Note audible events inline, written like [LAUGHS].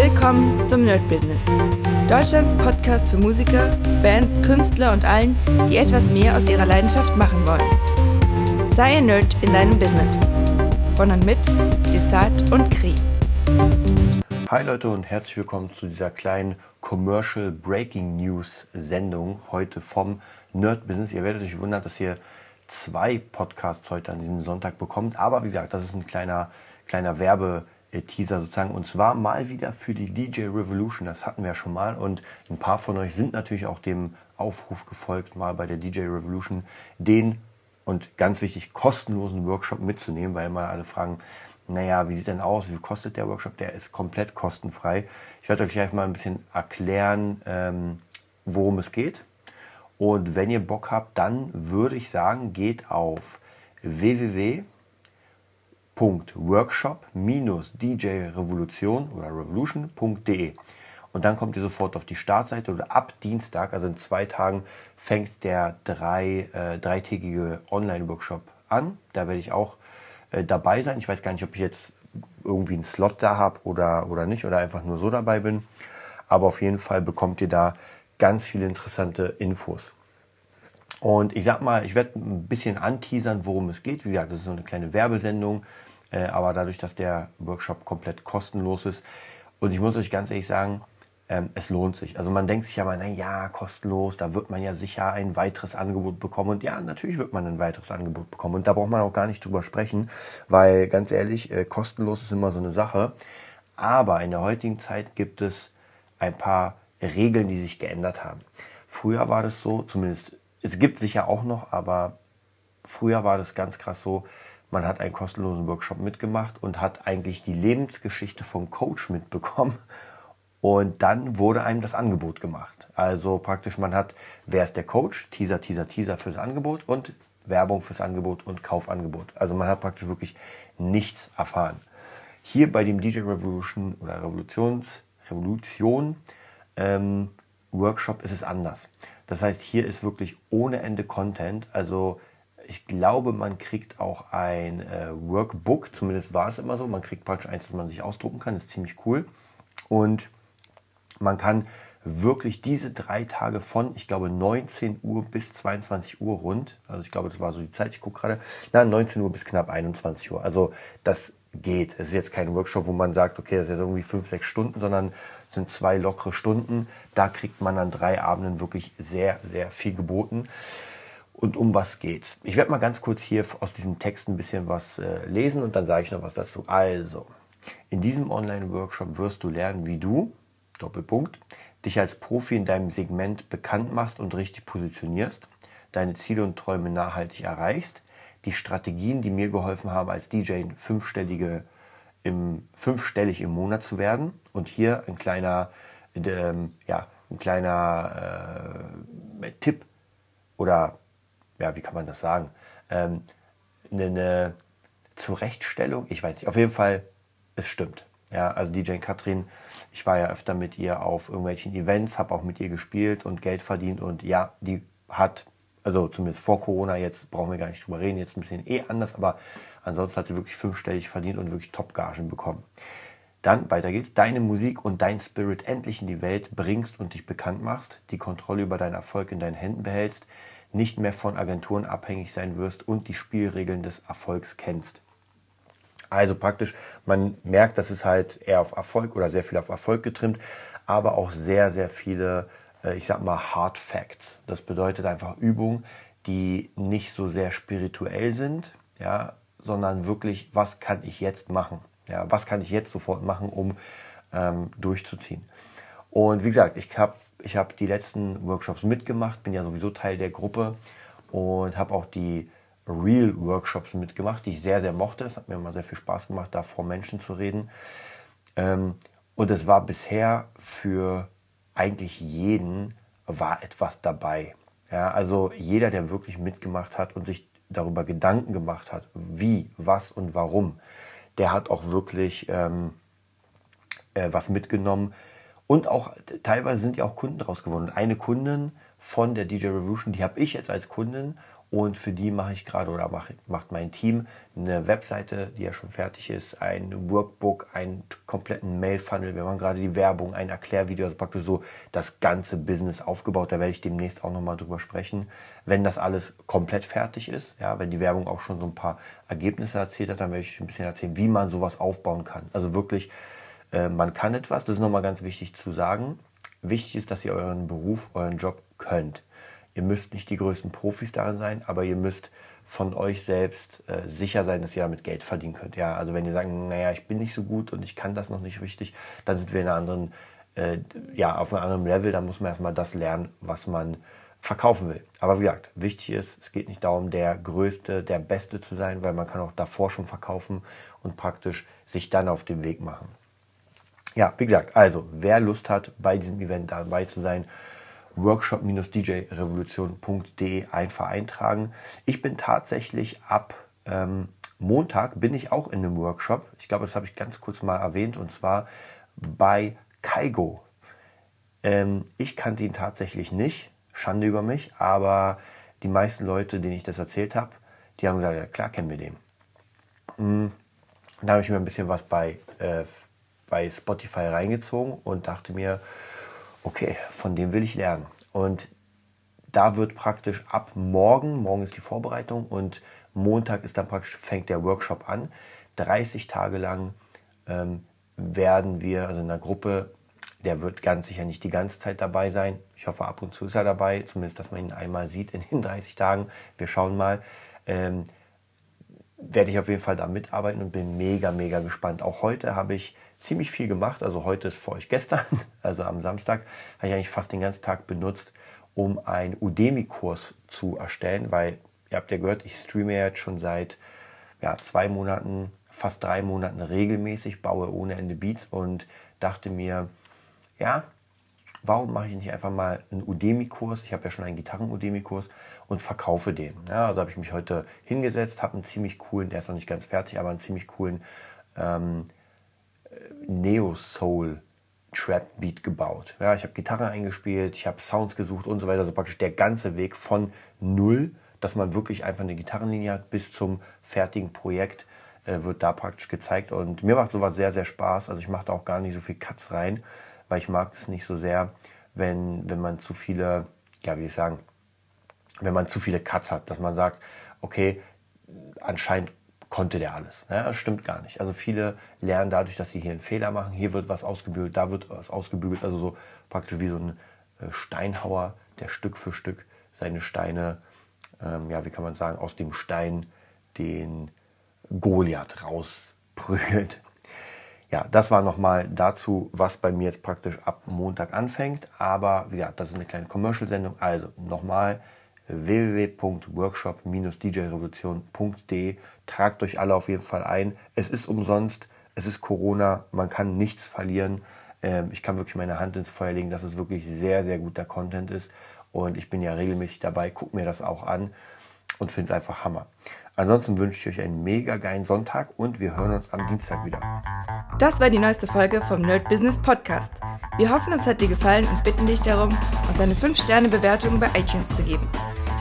Willkommen zum Nerd Business. Deutschlands Podcast für Musiker, Bands, Künstler und allen, die etwas mehr aus ihrer Leidenschaft machen wollen. Sei ein Nerd in deinem Business. Von und mit Desart und Kri. Hi Leute und herzlich willkommen zu dieser kleinen Commercial Breaking News Sendung heute vom Nerd Business. Ihr werdet euch wundern, dass ihr zwei Podcasts heute an diesem Sonntag bekommt. Aber wie gesagt, das ist ein kleiner, kleiner Werbeteaser sozusagen. Und zwar mal wieder für die DJ Revolution. Das hatten wir ja schon mal. Und ein paar von euch sind natürlich auch dem Aufruf gefolgt, mal bei der DJ Revolution den und ganz wichtig kostenlosen Workshop mitzunehmen, weil immer alle fragen, naja, wie sieht denn aus? Wie kostet der Workshop? Der ist komplett kostenfrei. Ich werde euch gleich mal ein bisschen erklären, ähm, worum es geht. Und wenn ihr Bock habt, dann würde ich sagen, geht auf www.workshop-djrevolution oder revolution.de. Und dann kommt ihr sofort auf die Startseite oder ab Dienstag, also in zwei Tagen, fängt der drei, äh, dreitägige Online-Workshop an. Da werde ich auch äh, dabei sein. Ich weiß gar nicht, ob ich jetzt irgendwie einen Slot da habe oder, oder nicht oder einfach nur so dabei bin. Aber auf jeden Fall bekommt ihr da ganz viele interessante Infos. Und ich sag mal, ich werde ein bisschen anteasern, worum es geht. Wie gesagt, das ist so eine kleine Werbesendung, äh, aber dadurch, dass der Workshop komplett kostenlos ist. Und ich muss euch ganz ehrlich sagen, ähm, es lohnt sich. Also man denkt sich ja mal, na ja, kostenlos, da wird man ja sicher ein weiteres Angebot bekommen. Und ja, natürlich wird man ein weiteres Angebot bekommen. Und da braucht man auch gar nicht drüber sprechen, weil ganz ehrlich, äh, kostenlos ist immer so eine Sache. Aber in der heutigen Zeit gibt es ein paar Regeln, die sich geändert haben. Früher war das so, zumindest, es gibt sicher auch noch, aber früher war das ganz krass so, man hat einen kostenlosen Workshop mitgemacht und hat eigentlich die Lebensgeschichte vom Coach mitbekommen. Und dann wurde einem das Angebot gemacht. Also praktisch, man hat, wer ist der Coach? Teaser, Teaser, Teaser fürs Angebot und Werbung fürs Angebot und Kaufangebot. Also man hat praktisch wirklich nichts erfahren. Hier bei dem DJ Revolution oder Revolutions, Revolution ähm, Workshop ist es anders. Das heißt, hier ist wirklich ohne Ende Content. Also ich glaube, man kriegt auch ein äh, Workbook, zumindest war es immer so. Man kriegt praktisch eins, das man sich ausdrucken kann, das ist ziemlich cool. Und man kann wirklich diese drei Tage von, ich glaube, 19 Uhr bis 22 Uhr rund, also ich glaube, das war so die Zeit, ich gucke gerade, na, 19 Uhr bis knapp 21 Uhr. Also das geht. Es ist jetzt kein Workshop, wo man sagt, okay, das ist jetzt irgendwie fünf, sechs Stunden, sondern es sind zwei lockere Stunden. Da kriegt man an drei Abenden wirklich sehr, sehr viel geboten. Und um was geht's? Ich werde mal ganz kurz hier aus diesem Text ein bisschen was äh, lesen und dann sage ich noch was dazu. Also, in diesem Online-Workshop wirst du lernen, wie du, Doppelpunkt, dich als Profi in deinem Segment bekannt machst und richtig positionierst, deine Ziele und Träume nachhaltig erreichst, die Strategien, die mir geholfen haben, als DJ fünfstellige im, fünfstellig im Monat zu werden. Und hier ein kleiner, ähm, ja, ein kleiner äh, Tipp oder ja, wie kann man das sagen? Ähm, eine, Zurechtstellung, ich weiß nicht, auf jeden Fall, es stimmt. Ja, also DJ Katrin, ich war ja öfter mit ihr auf irgendwelchen Events, habe auch mit ihr gespielt und Geld verdient und ja, die hat, also zumindest vor Corona, jetzt brauchen wir gar nicht drüber reden, jetzt ein bisschen eh anders, aber ansonsten hat sie wirklich fünfstellig verdient und wirklich Top-Gagen bekommen. Dann weiter geht's. Deine Musik und dein Spirit endlich in die Welt bringst und dich bekannt machst, die Kontrolle über deinen Erfolg in deinen Händen behältst, nicht mehr von Agenturen abhängig sein wirst und die Spielregeln des Erfolgs kennst. Also praktisch, man merkt, dass es halt eher auf Erfolg oder sehr viel auf Erfolg getrimmt, aber auch sehr, sehr viele, ich sag mal, Hard Facts. Das bedeutet einfach Übungen, die nicht so sehr spirituell sind, ja, sondern wirklich, was kann ich jetzt machen? Ja, was kann ich jetzt sofort machen, um ähm, durchzuziehen? Und wie gesagt, ich habe ich hab die letzten Workshops mitgemacht, bin ja sowieso Teil der Gruppe und habe auch die Real-Workshops mitgemacht, die ich sehr, sehr mochte. Es hat mir immer sehr viel Spaß gemacht, da vor Menschen zu reden. Ähm, und es war bisher für eigentlich jeden war etwas dabei. Ja, also jeder, der wirklich mitgemacht hat und sich darüber Gedanken gemacht hat, wie, was und warum, der hat auch wirklich ähm, äh, was mitgenommen. Und auch teilweise sind ja auch Kunden draus geworden. Eine Kundin von der DJ Revolution, die habe ich jetzt als Kundin Und für die mache ich gerade oder mache, macht mein Team eine Webseite, die ja schon fertig ist, ein Workbook, einen kompletten Mail-Funnel. Wir machen gerade die Werbung, ein Erklärvideo, also praktisch so das ganze Business aufgebaut. Da werde ich demnächst auch nochmal drüber sprechen. Wenn das alles komplett fertig ist, ja, wenn die Werbung auch schon so ein paar Ergebnisse erzählt hat, dann werde ich ein bisschen erzählen, wie man sowas aufbauen kann. Also wirklich, äh, man kann etwas, das ist nochmal ganz wichtig zu sagen. Wichtig ist, dass ihr euren Beruf, euren Job könnt. Ihr müsst nicht die größten Profis darin sein, aber ihr müsst von euch selbst äh, sicher sein, dass ihr damit Geld verdienen könnt. Ja, also wenn ihr sagt, naja, ich bin nicht so gut und ich kann das noch nicht richtig, dann sind wir in einer anderen, äh, ja, auf einem anderen Level. Da muss man erstmal das lernen, was man verkaufen will. Aber wie gesagt, wichtig ist, es geht nicht darum, der Größte, der Beste zu sein, weil man kann auch davor schon verkaufen und praktisch sich dann auf den Weg machen. Ja, wie gesagt, also wer Lust hat, bei diesem Event dabei zu sein, workshop-djrevolution.de einfach eintragen. Ich bin tatsächlich ab ähm, Montag bin ich auch in einem Workshop. Ich glaube, das habe ich ganz kurz mal erwähnt und zwar bei Kaigo. Ähm, ich kannte ihn tatsächlich nicht, Schande über mich, aber die meisten Leute, denen ich das erzählt habe, die haben gesagt, ja klar kennen wir den. Mhm. Da habe ich mir ein bisschen was bei, äh, bei Spotify reingezogen und dachte mir, okay, von dem will ich lernen. Und da wird praktisch ab morgen, morgen ist die Vorbereitung und Montag ist dann praktisch, fängt der Workshop an. 30 Tage lang ähm, werden wir, also in der Gruppe, der wird ganz sicher nicht die ganze Zeit dabei sein. Ich hoffe, ab und zu ist er dabei, zumindest, dass man ihn einmal sieht in den 30 Tagen. Wir schauen mal. Ähm, werde ich auf jeden Fall da mitarbeiten und bin mega, mega gespannt. Auch heute habe ich ziemlich viel gemacht. Also heute ist für euch gestern, [LAUGHS] also am Samstag, habe ich eigentlich fast den ganzen Tag benutzt, um einen Udemy-Kurs zu erstellen, weil ihr habt ja gehört, ich streame jetzt schon seit ja, zwei Monaten, fast drei Monaten regelmäßig, baue ohne Ende Beats und dachte mir, ja, warum mache ich nicht einfach mal einen Udemy-Kurs? Ich habe ja schon einen Gitarren-Udemy-Kurs und verkaufe den. Ja, also habe ich mich heute hingesetzt, habe einen ziemlich coolen, der ist noch nicht ganz fertig, aber einen ziemlich coolen ähm, Neo-Soul Trap Beat gebaut. Ja, ich habe Gitarre eingespielt, ich habe Sounds gesucht und so weiter. Also praktisch der ganze Weg von null, dass man wirklich einfach eine Gitarrenlinie hat, bis zum fertigen Projekt äh, wird da praktisch gezeigt. Und mir macht sowas sehr, sehr Spaß. Also ich mache da auch gar nicht so viel Cuts rein, weil ich mag es nicht so sehr, wenn, wenn man zu viele, ja, wie ich sagen, wenn man zu viele Cuts hat, dass man sagt, okay, anscheinend konnte der alles. Ja, das stimmt gar nicht. Also viele lernen dadurch, dass sie hier einen Fehler machen. Hier wird was ausgebügelt, da wird was ausgebügelt. Also so praktisch wie so ein äh, Steinhauer, der Stück für Stück seine Steine, ähm, ja, wie kann man sagen, aus dem Stein den Goliath rausprügelt. Ja, das war nochmal dazu, was bei mir jetzt praktisch ab Montag anfängt. Aber wie gesagt, das ist eine kleine Commercial-Sendung. Also nochmal, www.workshop-djrevolution.de. Tragt euch alle auf jeden Fall ein. Es ist umsonst, es ist Corona, man kann nichts verlieren. Ähm, ich kann wirklich meine Hand ins Feuer legen, dass es wirklich sehr, sehr guter Content ist. Und ich bin ja regelmäßig dabei, gucke mir das auch an und finde es einfach Hammer. Ansonsten wünsche ich euch einen mega geilen Sonntag und wir hören uns am Dienstag wieder. Das war die neueste Folge vom Nerd Business Podcast. Wir hoffen, es hat dir gefallen und bitten dich darum, uns eine 5-Sterne-Bewertung bei iTunes zu geben.